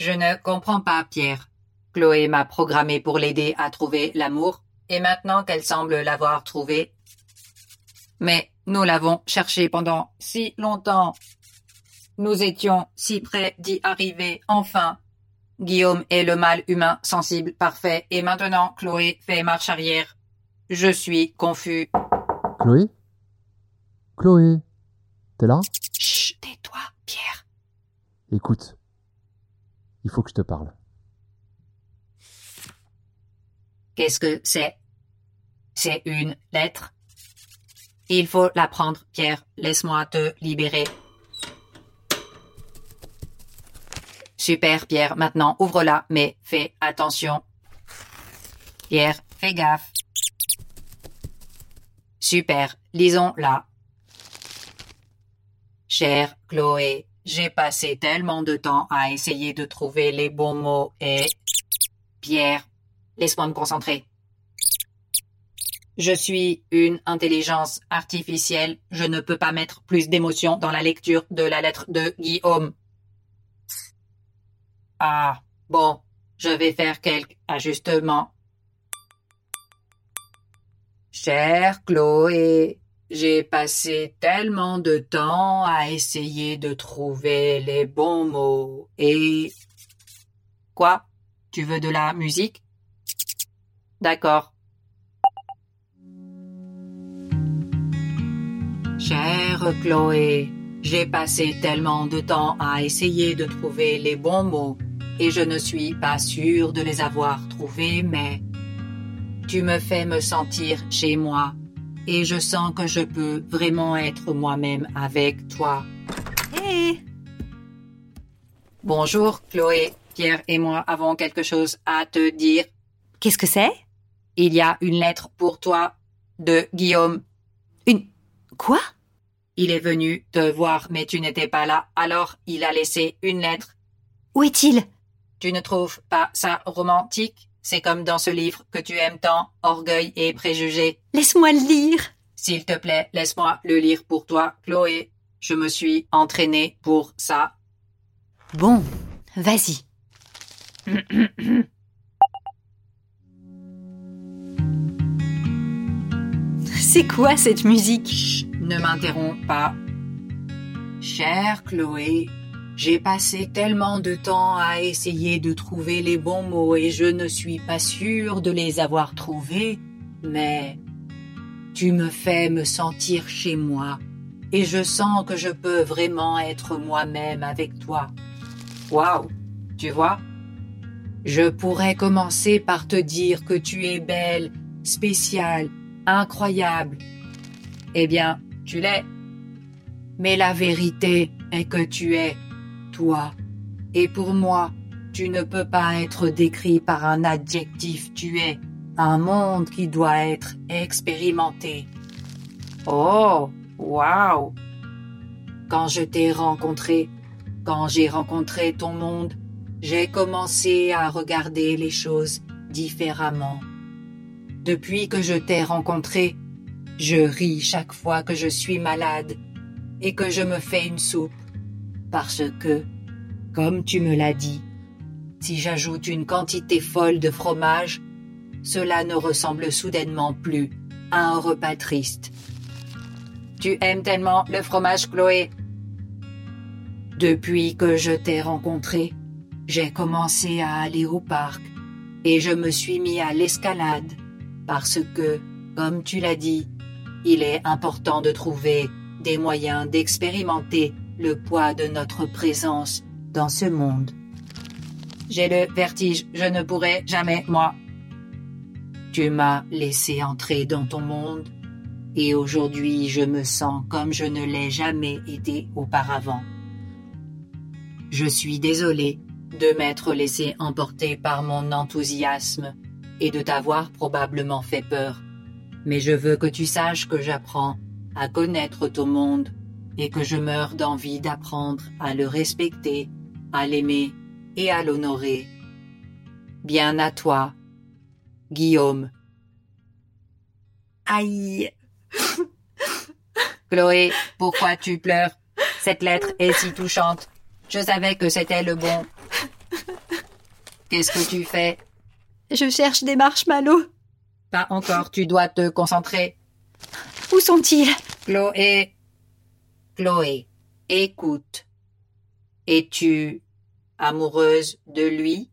Je ne comprends pas, Pierre. Chloé m'a programmé pour l'aider à trouver l'amour, et maintenant qu'elle semble l'avoir trouvé. Mais nous l'avons cherché pendant si longtemps. Nous étions si près d'y arriver, enfin. Guillaume est le mâle humain sensible parfait, et maintenant Chloé fait marche arrière. Je suis confus. Chloé? Chloé T'es là? Chut, tais-toi, Pierre. Écoute, il faut que je te parle. Qu'est-ce que c'est? C'est une lettre. Il faut la prendre, Pierre. Laisse-moi te libérer. Super, Pierre. Maintenant, ouvre-la, mais fais attention. Pierre, fais gaffe. Super, lisons-la. Chère Chloé, j'ai passé tellement de temps à essayer de trouver les bons mots et... Pierre, laisse-moi me concentrer. Je suis une intelligence artificielle. Je ne peux pas mettre plus d'émotion dans la lecture de la lettre de Guillaume. Ah, bon, je vais faire quelques ajustements. Chère Chloé, j'ai passé tellement de temps à essayer de trouver les bons mots. Et... Quoi? Tu veux de la musique? D'accord. Chère Chloé, j'ai passé tellement de temps à essayer de trouver les bons mots et je ne suis pas sûre de les avoir trouvés, mais tu me fais me sentir chez moi et je sens que je peux vraiment être moi-même avec toi. Hé Bonjour Chloé, Pierre et moi avons quelque chose à te dire. Qu'est-ce que c'est? Il y a une lettre pour toi de Guillaume. Une... Quoi? Il est venu te voir mais tu n'étais pas là, alors il a laissé une lettre. Où est-il? Tu ne trouves pas ça romantique? C'est comme dans ce livre que tu aimes tant, Orgueil et préjugés. Laisse-moi le lire. S'il te plaît, laisse-moi le lire pour toi, Chloé. Je me suis entraînée pour ça. Bon, vas-y. C'est quoi cette musique? Chut, ne m'interromps pas. Chère Chloé, j'ai passé tellement de temps à essayer de trouver les bons mots et je ne suis pas sûre de les avoir trouvés, mais tu me fais me sentir chez moi et je sens que je peux vraiment être moi-même avec toi. Waouh, tu vois? Je pourrais commencer par te dire que tu es belle, spéciale, incroyable. Eh bien, tu l'es. Mais la vérité est que tu es Et pour moi, tu ne peux pas être décrit par un adjectif. Tu es un monde qui doit être expérimenté. Oh, waouh! Quand je t'ai rencontré, quand j'ai rencontré ton monde, j'ai commencé à regarder les choses différemment. Depuis que je t'ai rencontré, je ris chaque fois que je suis malade et que je me fais une soupe. Parce que, comme tu me l'as dit, si j'ajoute une quantité folle de fromage, cela ne ressemble soudainement plus à un repas triste. Tu aimes tellement le fromage, Chloé Depuis que je t'ai rencontré, j'ai commencé à aller au parc et je me suis mis à l'escalade parce que, comme tu l'as dit, il est important de trouver des moyens d'expérimenter le poids de notre présence dans ce monde. J'ai le vertige, je ne pourrai jamais, moi. Tu m'as laissé entrer dans ton monde et aujourd'hui je me sens comme je ne l'ai jamais été auparavant. Je suis désolé de m'être laissé emporter par mon enthousiasme et de t'avoir probablement fait peur, mais je veux que tu saches que j'apprends à connaître ton monde et que je meurs d'envie d'apprendre à le respecter, à l'aimer et à l'honorer. Bien à toi, Guillaume. Aïe. Chloé, pourquoi tu pleures? Cette lettre est si touchante. Je savais que c'était le bon. Qu'est-ce que tu fais? Je cherche des marshmallows. Pas encore, tu dois te concentrer. Où sont-ils? Chloé. Chloé, écoute. Es-tu amoureuse de lui?